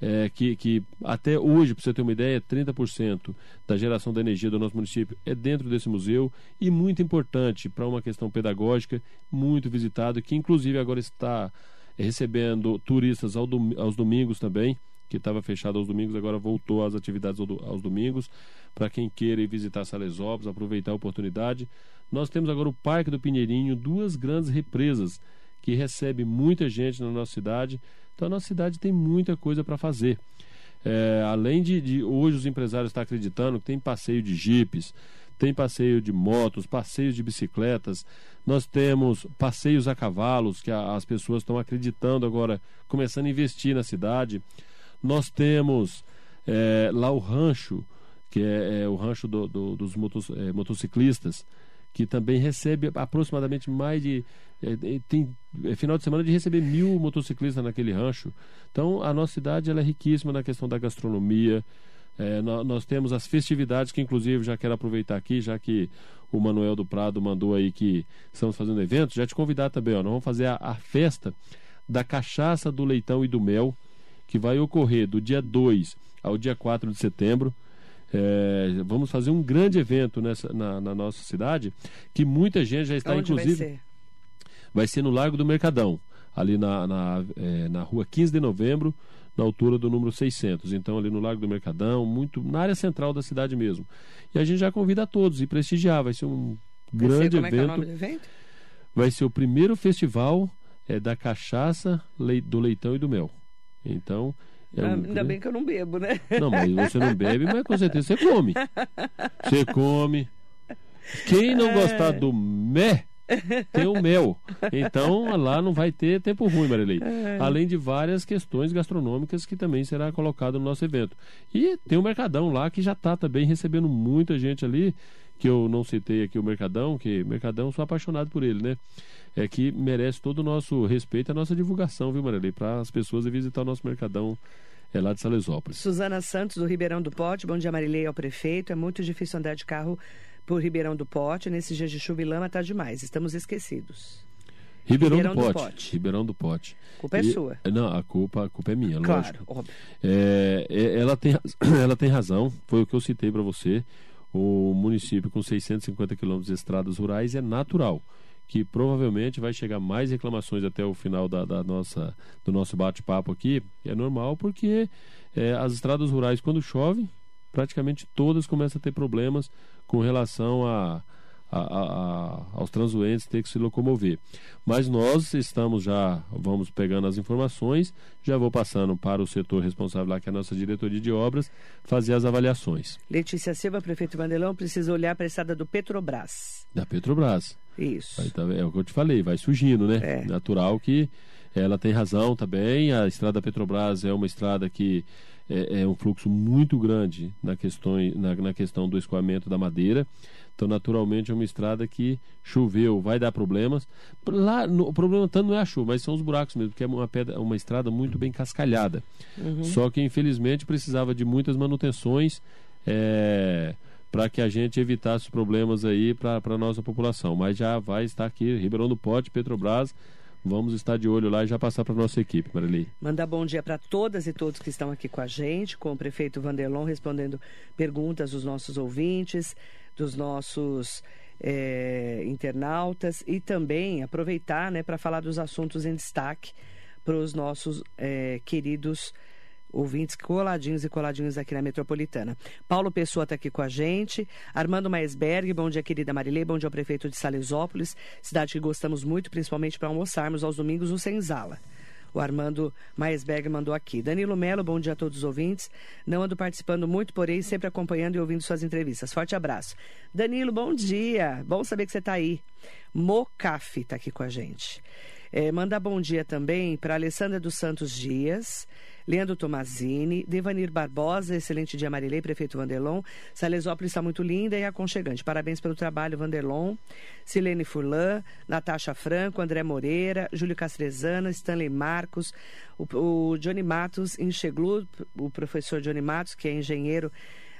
é, que, que até hoje, para você ter uma ideia, 30% da geração da energia do nosso município é dentro desse museu e muito importante para uma questão pedagógica, muito visitado, que inclusive agora está recebendo turistas aos domingos também, que estava fechado aos domingos, agora voltou às atividades aos domingos, para quem queira ir visitar Salesópolis, aproveitar a oportunidade. Nós temos agora o Parque do Pinheirinho, duas grandes represas que recebe muita gente na nossa cidade. Então a nossa cidade tem muita coisa para fazer. É, além de, de hoje os empresários estão acreditando que tem passeio de jipes, tem passeio de motos, passeios de bicicletas, nós temos passeios a cavalos, que a- as pessoas estão acreditando agora, começando a investir na cidade. Nós temos é, lá o rancho, que é, é o rancho do- do- dos motos- é, motociclistas, que também recebe aproximadamente mais de. é, tem é, final de semana de receber mil motociclistas naquele rancho. Então a nossa cidade ela é riquíssima na questão da gastronomia. É, nó- nós temos as festividades que inclusive já quero aproveitar aqui, já que o Manuel do Prado mandou aí que estamos fazendo eventos, já te convidar também, ó, nós vamos fazer a, a festa da cachaça, do leitão e do mel, que vai ocorrer do dia 2 ao dia 4 de setembro. É, vamos fazer um grande evento nessa, na, na nossa cidade, que muita gente já está, Onde inclusive vai ser? vai ser no Largo do Mercadão, ali na, na, eh, na rua 15 de novembro, na altura do número 600. Então, ali no Largo do Mercadão, muito na área central da cidade mesmo. E a gente já convida a todos e prestigiar. Vai ser um Vai ser, grande como é que é o evento. nome do evento? Vai ser o primeiro festival eh, da cachaça, do leitão e do mel. Então. É um Ainda bem que eu não bebo, né? Não, mas você não bebe, mas com certeza você come. Você come. Quem não gostar do mé, tem o mel. Então lá não vai ter tempo ruim, Marilei. Além de várias questões gastronômicas que também será colocado no nosso evento. E tem o Mercadão lá que já está também recebendo muita gente ali, que eu não citei aqui o Mercadão, que Mercadão sou apaixonado por ele, né? É que merece todo o nosso respeito e a nossa divulgação, viu, Marilei? Para as pessoas visitar o nosso Mercadão é lá de Salesópolis. Suzana Santos, do Ribeirão do Pote. Bom dia, Marilei, ao prefeito. É muito difícil andar de carro por Ribeirão do Pote. Nesses dias de chuva e lama tá demais. Estamos esquecidos. Ribeirão, Ribeirão do, do Pote. Pote. Ribeirão do Pote. A culpa é E- sua. Não, a culpa, a culpa é minha, Claro, lógico. óbvio. É, é, ela, tem, ela tem razão, foi o que eu citei para você. O município com 650 quilômetros de estradas rurais é natural que provavelmente vai chegar mais reclamações até o final da, da nossa, do nosso bate-papo aqui. É normal porque é, as estradas rurais, quando chove, praticamente todas começam a ter problemas com relação a, a- a- aos transuentes ter que se locomover. Mas nós estamos já, vamos pegando as informações, já vou passando para o setor responsável lá, que é a nossa diretoria de obras, fazer as avaliações Letícia Silva, prefeito Mandelão, precisa olhar para a estrada do Petrobras. da Petrobras. Isso. Vai, tá- é o que eu te falei, vai surgindo, né? É. Natural que ela tem razão também. A estrada Petrobras é uma estrada que é, é um fluxo muito grande na questão, na, na questão do escoamento da madeira. Então, naturalmente, é uma estrada que choveu, vai dar problemas. Lá, no- o problema tanto não é a chuva, mas são os buracos mesmo, porque é uma, pedra, uma estrada muito bem cascalhada. Só que, infelizmente, precisava de muitas manutenções. é, para que a gente evitasse problemas aí para a nossa população. Mas já vai estar aqui, Ribeirão do Pote, Petrobras, vamos estar de olho lá e já passar para a nossa equipe, Marili. Mandar bom dia para todas e todos que estão aqui com a gente, com o prefeito Vanderlon respondendo perguntas dos nossos ouvintes, dos nossos é, internautas e também aproveitar né, para falar dos assuntos em destaque para os nossos é, queridos coladinhos e coladinhos aqui na Metropolitana. Paulo Pessoa está aqui com a gente. Armando Maesberg, bom dia, querida Marilei. Bom dia prefeito de Salesópolis, cidade que gostamos muito, principalmente para almoçarmos aos domingos no Senzala. O Armando Maesberg mandou aqui. Danilo Melo, bom dia a todos os ouvintes. Não ando participando muito, porém sempre acompanhando e ouvindo suas entrevistas. Forte abraço. Danilo, bom dia. Bom saber que você está aí. Mocaf está aqui com a gente. É, manda bom dia também para Alessandra dos Santos Dias. Leandro Tomazini, Devanir Barbosa, excelente dia Marilei, prefeito Vanderlon. Salesópolis está muito linda e aconchegante. Parabéns pelo trabalho, Vanderlon. Silene Furlan, Natasha Franco, André Moreira, Júlio Castrezana, Stanley Marcos, o, o Johnny Matos Enxeglu, o professor Johnny Matos, que é engenheiro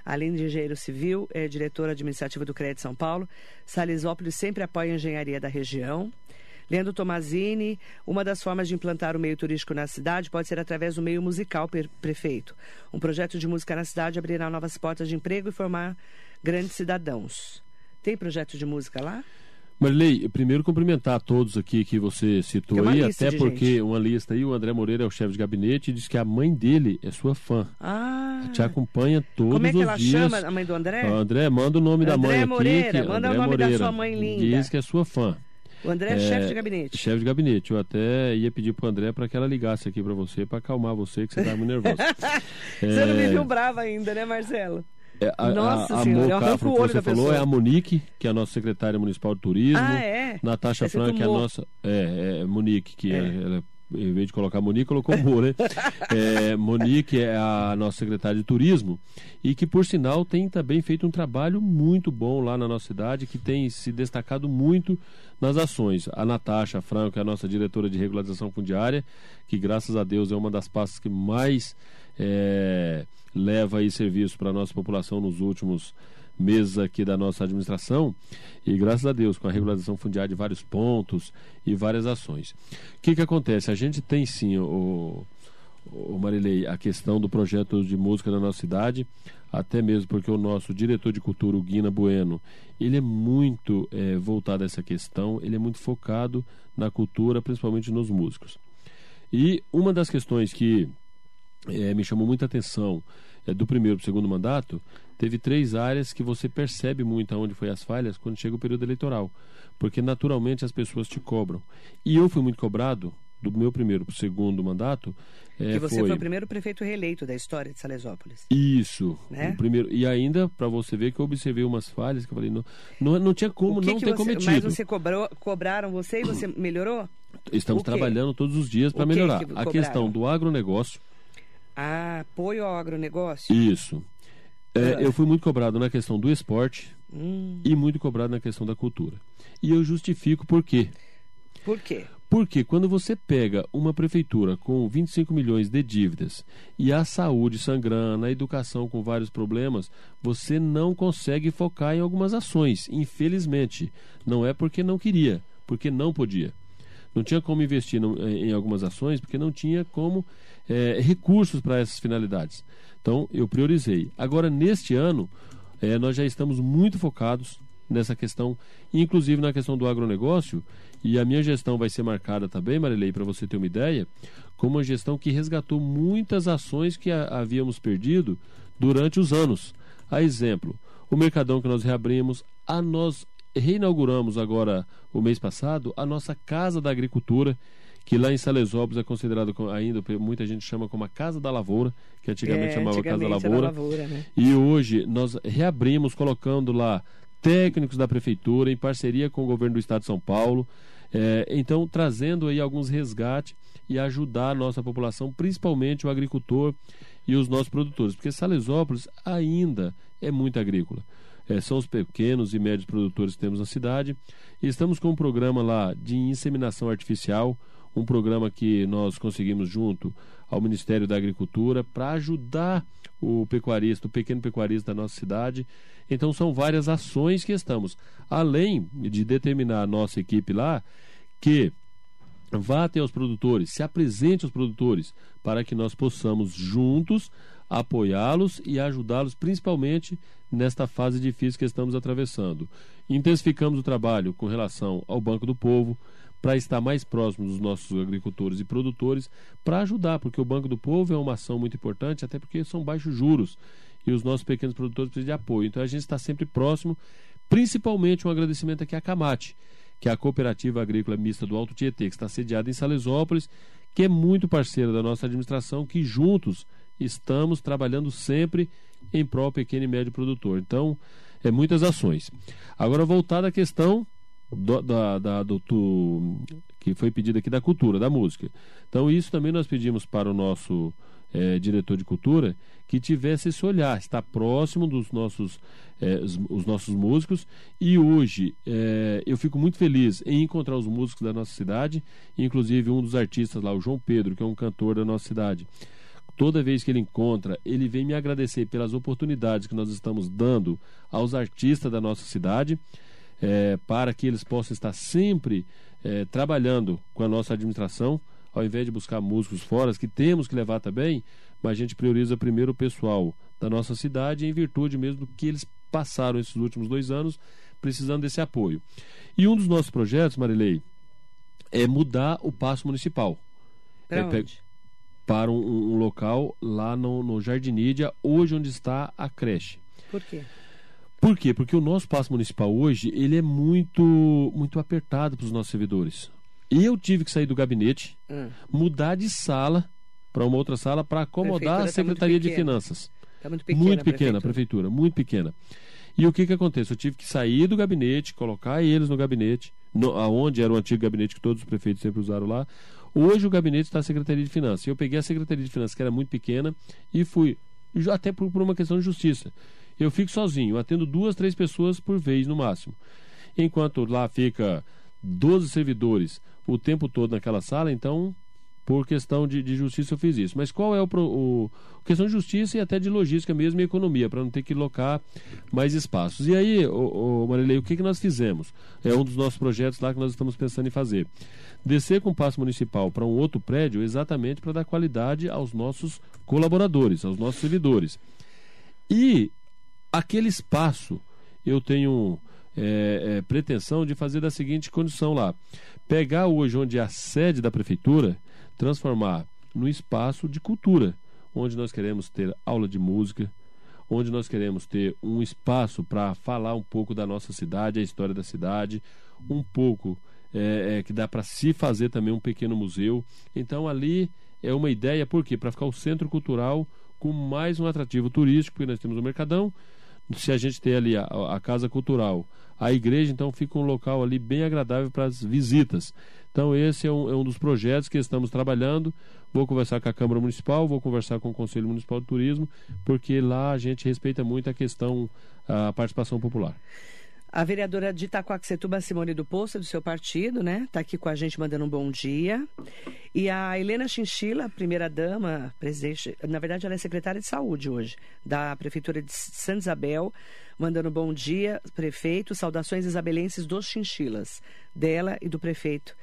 além de engenheiro civil, é diretor administrativo do Crédito São Paulo. Salesópolis sempre apoia a engenharia da região. Leandro Tomazini, uma das formas de implantar o meio turístico na cidade pode ser através do meio musical, prefeito. Um projeto de música na cidade abrirá novas portas de emprego e formar grandes cidadãos. Tem projeto de música lá? Marilei, primeiro cumprimentar a todos aqui que você citou aí, até porque gente. uma lista aí, o André Moreira é o chefe de gabinete e diz que a mãe dele é sua fã. Ah. Te acompanha todos os dias. Como é que ela dias. chama a mãe do André? André, manda o nome André da mãe Moreira, aqui. Que, manda André o nome Moreira, da sua mãe linda. Diz que é sua fã. O André é, é chefe de gabinete. Chefe de gabinete. Eu até ia pedir pro André para que ela ligasse aqui para você, para acalmar você, que você tá muito nervoso. você não me viu brava ainda, né, Marcelo? É, a, Nossa a, a senhora, Mocafro, que você falou é a Monique, que é a nossa secretária municipal de turismo. Ah, é? Natasha Frank, que é a nossa. É, é Monique, que é. é ela, em vez de colocar Monique, colocou Mo, né? é, Monique é a nossa secretária de turismo e que, por sinal, tem também feito um trabalho muito bom lá na nossa cidade, que tem se destacado muito nas ações. A Natasha Franco é a nossa diretora de regularização fundiária, que, graças a Deus, é uma das pastas que mais é, leva aí serviço para a nossa população nos últimos meses aqui da nossa administração e graças a Deus com a regularização fundiária de vários pontos e várias ações. O que, que acontece? A gente tem sim, o, o Marilei, a questão do projeto de música na nossa cidade, até mesmo porque o nosso diretor de cultura, o Guina Bueno, ele é muito é, voltado a essa questão, ele é muito focado na cultura, principalmente nos músicos. E uma das questões que é, me chamou muita atenção é, do primeiro para o segundo mandato, teve três áreas que você percebe muito aonde foi as falhas quando chega o período eleitoral. Porque naturalmente as pessoas te cobram. E eu fui muito cobrado do meu primeiro para o segundo mandato. É, que você foi... foi... o primeiro prefeito reeleito da história de Salesópolis. Isso. Né? O primeiro... E ainda, para você ver que eu observei umas falhas que eu falei, não, não, não tinha como não ter você... cometido. Mas você cobrou, cobraram você e você melhorou? Estamos trabalhando todos os dias para melhorar. Que a questão do agronegócio ah, apoio ao agronegócio? Isso. É, ah. Eu fui muito cobrado na questão do esporte hum. e muito cobrado na questão da cultura. E eu justifico por quê. Por quê? Porque quando você pega uma prefeitura com 25 milhões de dívidas e a saúde sangrando, a educação com vários problemas, você não consegue focar em algumas ações. Infelizmente. Não é porque não queria, porque não podia. Não tinha como investir em algumas ações porque não tinha como é, recursos para essas finalidades. Então, eu priorizei. Agora, neste ano, é, nós já estamos muito focados nessa questão, inclusive na questão do agronegócio, e a minha gestão vai ser marcada também, Marilei, para você ter uma ideia, como uma gestão que resgatou muitas ações que a, havíamos perdido durante os anos. A exemplo, o Mercadão que nós reabrimos, a nós reinauguramos agora, o mês passado, a nossa Casa da Agricultura, que lá em Salesópolis é considerado ainda, muita gente chama como a Casa da Lavoura, que antigamente é, chamava antigamente Casa da Lavoura. Lavoura né? E hoje nós reabrimos colocando lá técnicos da prefeitura em parceria com o governo do estado de São Paulo. É, então, trazendo aí alguns resgates e ajudar a nossa população, principalmente o agricultor e os nossos produtores, porque Salesópolis ainda é muito agrícola. É, são os pequenos e médios produtores que temos na cidade. E estamos com um programa lá de inseminação artificial, um programa que nós conseguimos junto ao Ministério da Agricultura para ajudar o pecuarista, o pequeno pecuarista da nossa cidade. Então são várias ações que estamos, além de determinar a nossa equipe lá que vá até os produtores, se apresente aos produtores, para que nós possamos juntos apoiá-los e ajudá-los, principalmente nesta fase difícil que estamos atravessando. Intensificamos o trabalho com relação ao Banco do Povo, para estar mais próximo dos nossos agricultores e produtores, para ajudar, porque o Banco do Povo é uma ação muito importante, até porque são baixos juros e os nossos pequenos produtores precisam de apoio. Então a gente está sempre próximo, principalmente um agradecimento aqui à Camate, que é a Cooperativa Agrícola Mista do Alto Tietê, que está sediada em Salesópolis, que é muito parceira da nossa administração, que juntos estamos trabalhando sempre em prol pequeno e médio produtor. Então, é muitas ações. Agora, voltada à questão do, da, da, do, do, que foi pedido aqui da cultura, da música. Então, isso também nós pedimos para o nosso é, diretor de cultura que tivesse esse olhar, estar próximo dos nossos, é, os, os, nossos músicos. E hoje é, eu fico muito feliz em encontrar os músicos da nossa cidade, inclusive um dos artistas lá, o João Pedro, que é um cantor da nossa cidade. Toda vez que ele encontra, ele vem me agradecer pelas oportunidades que nós estamos dando aos artistas da nossa cidade, é, para que eles possam estar sempre é, trabalhando com a nossa administração, ao invés de buscar músicos fora, que temos que levar também, mas a gente prioriza primeiro o pessoal da nossa cidade, em virtude mesmo do que eles passaram esses últimos dois anos precisando desse apoio. E um dos nossos projetos, Marilei, é mudar o passo municipal. Pra É, onde? Para um, um local lá no, no Jardinídia, hoje onde está a creche. Por quê? Por quê? Porque o nosso passo municipal hoje ele é muito, muito apertado para os nossos servidores. Eu tive que sair do gabinete, Hum, mudar de sala para uma outra sala para acomodar a tá Secretaria de pequena. Finanças. tá muito pequena. muito a pequena a prefeitura. prefeitura, muito pequena. E o que que acontece? Eu tive que sair do gabinete, colocar eles no gabinete, no, aonde era o antigo gabinete que todos os prefeitos sempre usaram lá. Hoje o gabinete está na Secretaria de Finanças. Eu peguei a Secretaria de Finanças, que era muito pequena, e fui, até por, por uma questão de justiça. Eu fico sozinho, atendo duas, três pessoas por vez no máximo. Enquanto lá fica 12 servidores o tempo todo naquela sala, então por questão de, de justiça eu fiz isso. Mas qual é o, o questão de justiça e até de logística mesmo e economia, para não ter que locar mais espaços. E aí, o, Marilei, o que, que nós fizemos? É um dos nossos projetos lá que nós estamos pensando em fazer. Descer com o passo municipal para um outro prédio exatamente para dar qualidade aos nossos colaboradores, aos nossos servidores. E aquele espaço eu tenho é, é, pretensão de fazer da seguinte condição lá: pegar hoje onde é a sede da prefeitura, transformar no espaço de cultura, onde nós queremos ter aula de música, onde nós queremos ter um espaço para falar um pouco da nossa cidade, a história da cidade, um pouco é, é, que dá para se fazer também um pequeno museu. Então ali é uma ideia, por quê? Para ficar o centro cultural com mais um atrativo turístico, porque nós temos o Mercadão, se a gente tem ali a, a Casa Cultural, a igreja, então fica um local ali bem agradável para as visitas. Então esse é um, é um dos projetos que estamos trabalhando. Vou conversar com a Câmara Municipal, vou conversar com o Conselho Municipal de Turismo, porque lá a gente respeita muito a questão, a participação popular. A vereadora de Itacoaxetuba, Simone do Poço, do seu partido, né? Está aqui com a gente mandando um bom dia. E a Helena Chinchila, primeira-dama, presidente, na verdade ela é secretária de saúde hoje, da Prefeitura de Santa Isabel, mandando um bom dia, prefeito, saudações isabelenses dos Chinchilas, dela e do prefeito,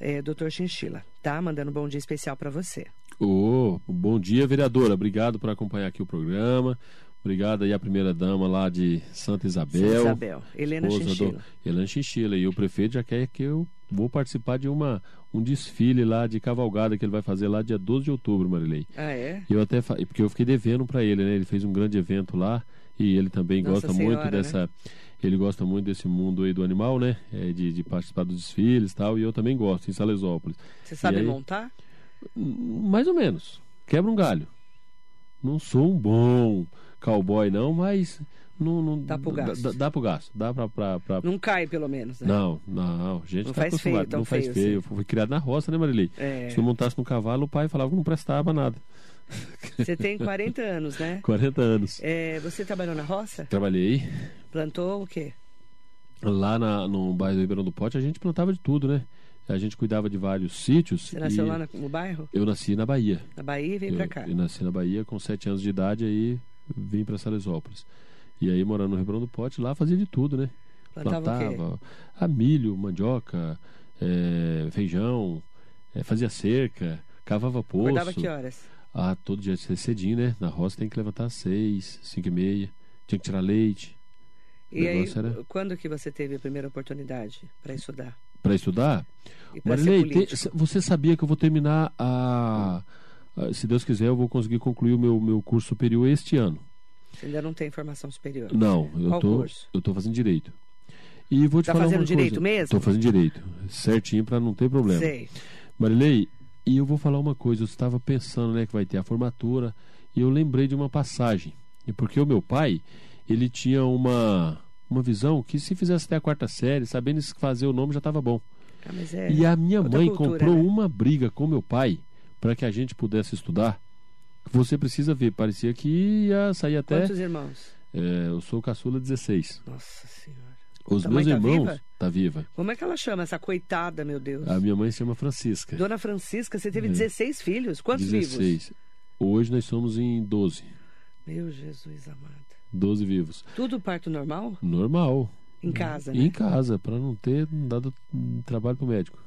eh, doutor Chinchila, tá? Mandando um bom dia especial para você. Ô, bom dia, vereadora. Obrigado por acompanhar aqui o programa. Obrigado aí à primeira dama lá de Santa Isabel. Santa Isabel, Helena esposa do Chinchila. Helena Chinchila. E o prefeito já quer que eu vou participar de uma, um desfile lá de cavalgada que ele vai fazer lá dia 12 de outubro, Marilei. Ah, é? Eu até fa- porque eu fiquei devendo para ele, né? Ele fez um grande evento lá e ele também Nossa gosta Senhora, muito né? dessa ele gosta muito desse mundo aí do animal, né? É, de, de participar dos desfiles e tal, e eu também gosto, em Salesópolis. Você sabe aí? montar? Mais ou menos. Quebra um galho. Não sou um bom cowboy, não, mas. Não, não, Dá pro gasto. Dá, dá pro gasto. Dá pra. pra, pra- Não cai, pelo menos, né? Não, não. Gente Não tá faz feio, não faz feio feio. assim. Fui criado na roça, né, Marilei? É. Se eu montasse no cavalo, o pai falava que não prestava nada. Você tem 40 anos, né? 40 anos. É, você trabalhou na roça? Trabalhei. Plantou o quê? Lá na, no bairro do Ribeirão do Pote, a gente plantava de tudo, né? A gente cuidava de vários sítios. Você nasceu lá no, no bairro? Eu nasci na Bahia. Na Bahia e veio eu, pra cá. Eu nasci na Bahia com sete anos de idade, aí vim para Salesópolis. E aí, morando no Ribeirão do Pote, lá fazia de tudo, né? Plantava, Plantava a milho, mandioca, é, feijão, é, fazia cerca, cavava poço. Acordava que horas? Ah, todo dia cedinho, né? Na roça tem que levantar às seis, cinco e meia. Tinha que tirar leite. E aí, era... quando que você teve a primeira oportunidade para estudar? Para estudar? Marilei, te... você sabia que eu vou terminar a... Se Deus quiser, eu vou conseguir concluir o meu, meu curso superior este ano. Você ainda não tem formação superior? Não, eu Qual tô, curso? eu tô fazendo direito. E vou te tá falar fazendo uma direito coisa. mesmo? Tô fazendo direito, certinho para não ter problema. Sei. Marilei, e eu vou falar uma coisa, eu estava pensando, né, que vai ter a formatura, e eu lembrei de uma passagem. E porque o meu pai, ele tinha uma uma visão que se fizesse até a quarta série, sabendo fazer o nome já estava bom. Ah, é e a minha mãe cultura, comprou né? uma briga com meu pai para que a gente pudesse estudar. Você precisa ver, parecia que ia sair até. Quantos irmãos? É, eu sou o caçula 16. Nossa Senhora. Os Tua meus tá irmãos. viva? Tá viva. Como é que ela chama essa coitada, meu Deus? A minha mãe se chama Francisca. Dona Francisca, você teve É. 16 filhos? Quantos 16. vivos? Hoje nós somos em 12. Meu Jesus amado. 12 vivos. Tudo parto normal? Normal. Em casa, Em né? casa, para não ter dado trabalho pro médico.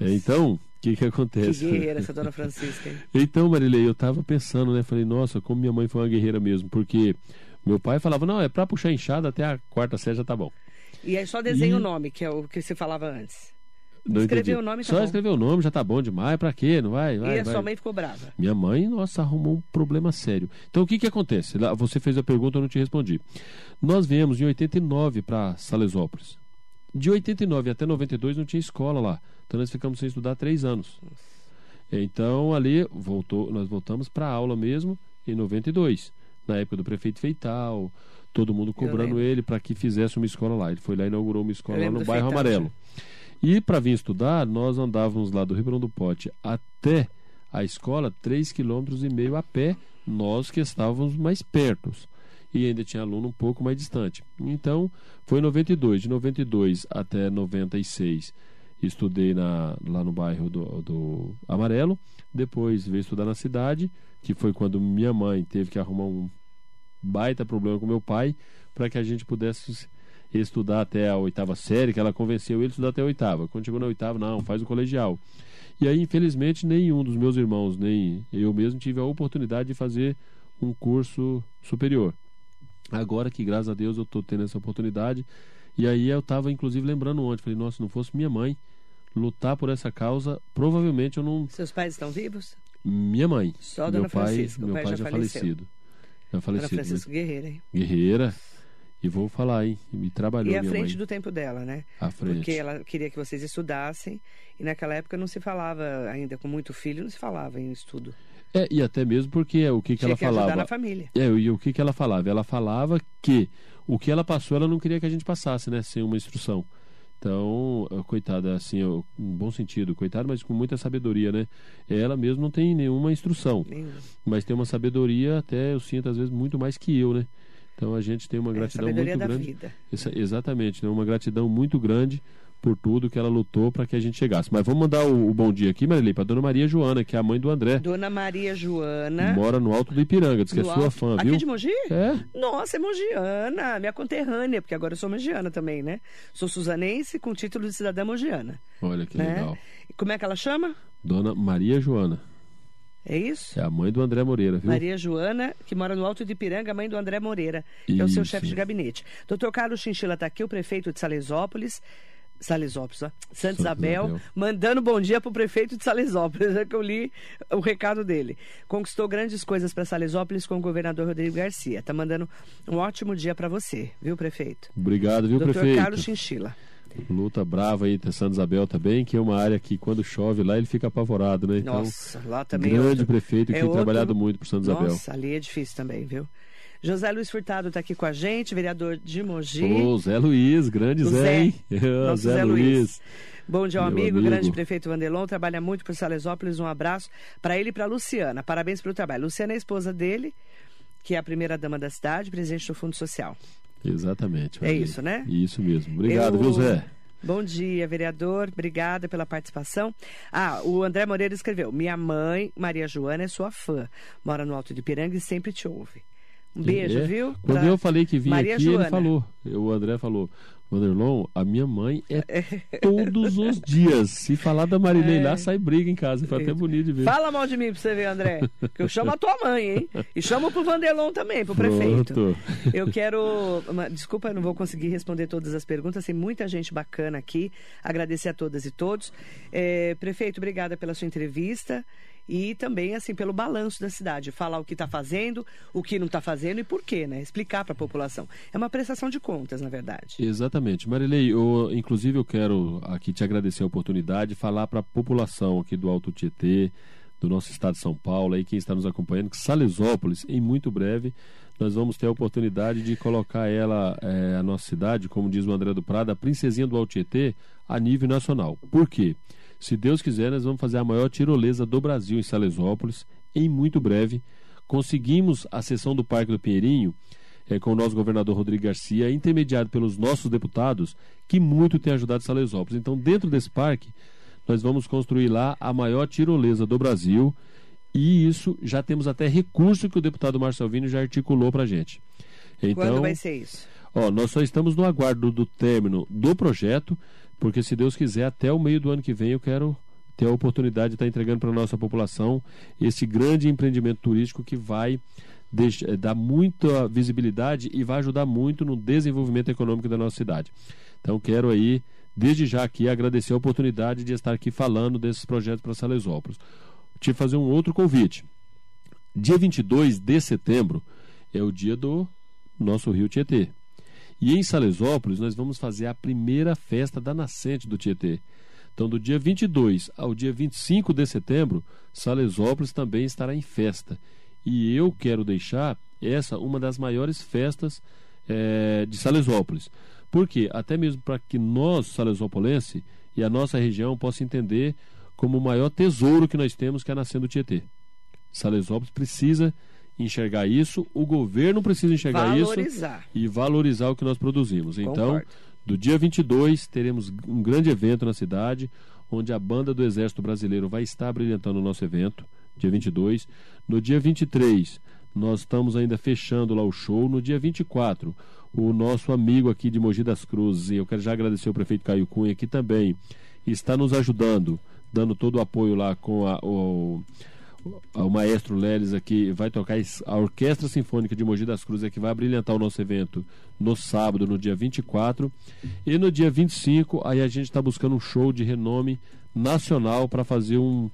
É, então, o que que Que acontece? guerreira essa Dona Francisca, hein? Então, Marilei, eu tava pensando, né? Falei, nossa, como minha mãe foi uma guerreira mesmo. Porque meu pai falava, não, é pra puxar enxada até a quarta série já tá bom. E aí só desenha E- o nome, que é o que você falava antes. Não Escrever o nome tá Só bom. escrever o nome já tá bom demais. Pra quê? Não vai? vai e a vai. sua mãe ficou brava. Minha mãe, nossa, arrumou um problema sério. Então, o que que acontece? Você fez a pergunta, eu não te respondi. Nós viemos em 89 para Salesópolis. De 89 até 92 não tinha escola lá. Então, nós ficamos sem estudar três anos. Então, ali, voltou, nós voltamos para aula mesmo em 92. Na época do prefeito Feital, todo mundo cobrando ele para que fizesse uma escola lá. Ele foi lá e inaugurou uma escola lá no bairro Feital, Amarelo. E para vir estudar, nós andávamos lá do Ribeirão do Pote até a escola, 3,5 km a pé, nós que estávamos mais perto. E ainda tinha aluno um pouco mais distante. Então, foi em 92. De 92 até 96, estudei na, lá no bairro do, do Amarelo. Depois veio estudar na cidade, que foi quando minha mãe teve que arrumar um baita problema com meu pai para que a gente pudesse estudar até a oitava série, que ela convenceu ele a estudar até a oitava. Quando chegou na oitava, não, faz o colegial. E aí, infelizmente, nenhum dos meus irmãos, nem eu mesmo, tive a oportunidade de fazer um curso superior. Agora que, graças a Deus, eu estou tendo essa oportunidade. E aí eu estava, inclusive, lembrando ontem, falei, nossa, se não fosse minha mãe lutar por essa causa, provavelmente eu não... Seus pais estão vivos? Minha mãe. Só meu Dona pai, Francisca, o meu pai pai já já falecido. Já Dona falecido. né? Francisca Guerreira, hein? Guerreira. E vou falar, hein? Me trabalhou E à frente mãe. do tempo dela, né? À frente. Porque ela queria que vocês estudassem e naquela época não se falava, ainda com muito filho, não se falava em estudo. É, e até mesmo porque o que, que Tinha ela que ajudar falava. na família. É, e o que, que ela falava? Ela falava que o que ela passou, ela não queria que a gente passasse, né? Sem uma instrução. Então, eh, coitada, assim, eu- em bom sentido, coitada, mas com muita sabedoria, né? Ela mesmo não tem nenhuma instrução, mas tem uma sabedoria, até eu sinto às vezes muito mais que eu, né? Então a gente tem uma É, gratidão sabedoria muito da grande. vida. Essa- exatamente, né? uma gratidão muito grande por tudo que ela lutou para que a gente chegasse. Mas vamos mandar o, o bom dia aqui, Marilei, para dona Maria Joana, que é a mãe do André. Dona Maria Joana. Mora no Alto do Ipiranga, diz que é no sua Alto- fã, Aqui viu? de Mogi? É, Nossa, é mogiana, minha conterrânea, porque agora eu sou mogiana também, né? Sou suzanense com título de cidadã mogiana. olha que né? legal. E como é que ela chama? Dona Maria Joana, É isso? é a mãe do André Moreira, viu? Maria Joana, que mora no Alto de Ipiranga, mãe do André Moreira, que é o seu Isso. chefe de gabinete. Doutor Carlos Chinchila está aqui, o prefeito de Salesópolis. Salesópolis, ó. Santa Isabel, mandando bom dia pro prefeito de Salesópolis, é que eu li o recado dele. Conquistou grandes coisas para Salesópolis com o governador Rodrigo Garcia. Tá mandando um ótimo dia para você, viu, prefeito? Obrigado, viu, Doutor prefeito? Carlos Chinchila. Luta brava aí, Santa Isabel também, que é uma área que quando chove lá ele fica apavorado, né? Então, Nossa, lá também é grande outro- prefeito que é tem outro- trabalhado muito por Santa Isabel. Nossa, ali é difícil também, viu? José Luiz Furtado está aqui com a gente, vereador de Mogi. Ô, Zé Luiz, grande Zé, Zé, hein? nosso Zé, Zé Luiz. Luiz. Bom dia, amigo, amigo. grande prefeito Vandelon, trabalha muito por Salesópolis. Um abraço para ele e para Luciana. Parabéns pelo trabalho. Luciana é a esposa dele, que é a primeira dama da cidade, presidente do Fundo Social. Exatamente. É isso, né? Isso mesmo. Obrigado, Eu- viu, Zé? Bom dia, vereador. Obrigada pela participação. Ah, o André Moreira escreveu: Minha mãe, Maria Joana, é sua fã. Mora no Alto de Piranga e sempre te ouve. Um beijo, É. viu? Quando eu falei que vinha Maria aqui, Joana. ele falou. O André falou. Wanderlon, a minha mãe é todos os dias. Se falar da Marilei lá, sai briga em casa. Foi até bonito de ver. É. Fala mal de mim pra você ver, André. Que eu chamo a tua mãe, hein? E chamo pro Vanderlon também, pro prefeito. Pronto. Eu quero. uma- Desculpa, eu não vou conseguir responder todas as perguntas. Tem muita gente bacana aqui. Agradecer a todas e todos. É, prefeito, obrigada pela sua entrevista. E também, assim, pelo balanço da cidade. Falar o que está fazendo, o que não está fazendo e por quê, né? Explicar para a população. É uma prestação de contas, na verdade. Exatamente. Marilei, eu, inclusive eu quero aqui te agradecer a oportunidade de falar para a população aqui do Alto Tietê, do nosso estado de São Paulo, aí quem está nos acompanhando, que Salesópolis, em muito breve, nós vamos ter a oportunidade de colocar ela, eh, a nossa cidade, como diz o André do Prado, a princesinha do Alto Tietê, a nível nacional. Por quê? Se Deus quiser, nós vamos fazer a maior tirolesa do Brasil em Salesópolis, em muito breve. Conseguimos a sessão do Parque do Pinheirinho, é, com o nosso governador Rodrigo Garcia, intermediado pelos nossos deputados, que muito tem ajudado Salesópolis. Então, dentro desse parque, nós vamos construir lá a maior tirolesa do Brasil. E isso já temos até recurso que o deputado Marcelo Vini já articulou para gente. Então, Quando vai ser isso? Ó, nós só estamos no aguardo do término do projeto, porque se Deus quiser, até o meio do ano que vem eu quero ter a oportunidade de estar entregando para a nossa população esse grande empreendimento turístico que vai deix- eh, dar muita visibilidade e vai ajudar muito no desenvolvimento econômico da nossa cidade. Então quero aí, desde já aqui, agradecer a oportunidade de estar aqui falando desses projetos para Salesópolis. Te fazer um outro convite. Dia 22 de setembro é o dia do nosso Rio Tietê. E em Salesópolis nós vamos fazer a primeira festa da nascente do Tietê. Então, do dia 22 ao dia 25 de setembro, Salesópolis também estará em festa. E eu quero deixar essa uma das maiores festas eh, de Salesópolis. Por quê? Até mesmo para que nós, Salesópolense, e a nossa região possa entender como o maior tesouro que nós temos, que é a nascente do Tietê. Salesópolis precisa enxergar isso, o governo precisa enxergar isso Valorizar. e valorizar o que nós produzimos. Então, Concordo. do dia 22, teremos um grande evento na cidade, onde a banda do Exército Brasileiro vai estar brilhantando o nosso evento, dia 22. No dia 23, nós estamos ainda fechando lá o show. No dia 24, o nosso amigo aqui de Mogi das Cruzes, e eu quero já agradecer ao prefeito Caio Cunha, que também está nos ajudando, dando todo o apoio lá com a, o, o maestro Leles aqui vai tocar a Orquestra Sinfônica de Mogi das Cruzes é que vai brilhantar o nosso evento no sábado, no dia 24. E no dia 25, aí a gente está buscando um show de renome nacional para fazer um,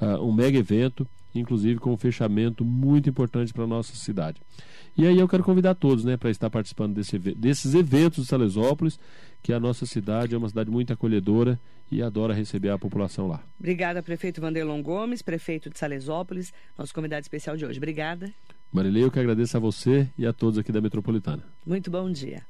ah, um mega evento, inclusive com um fechamento muito importante para a nossa cidade. E aí eu quero convidar todos né, para estar participando desse, desses eventos de Salesópolis, que a nossa cidade é uma cidade muito acolhedora e adora receber a população lá. Obrigada, prefeito Vanderlon Gomes, prefeito de Salesópolis, nosso convidado especial de hoje. Obrigada. Marilei, eu que agradeço a você e a todos aqui da Metropolitana. Muito bom dia.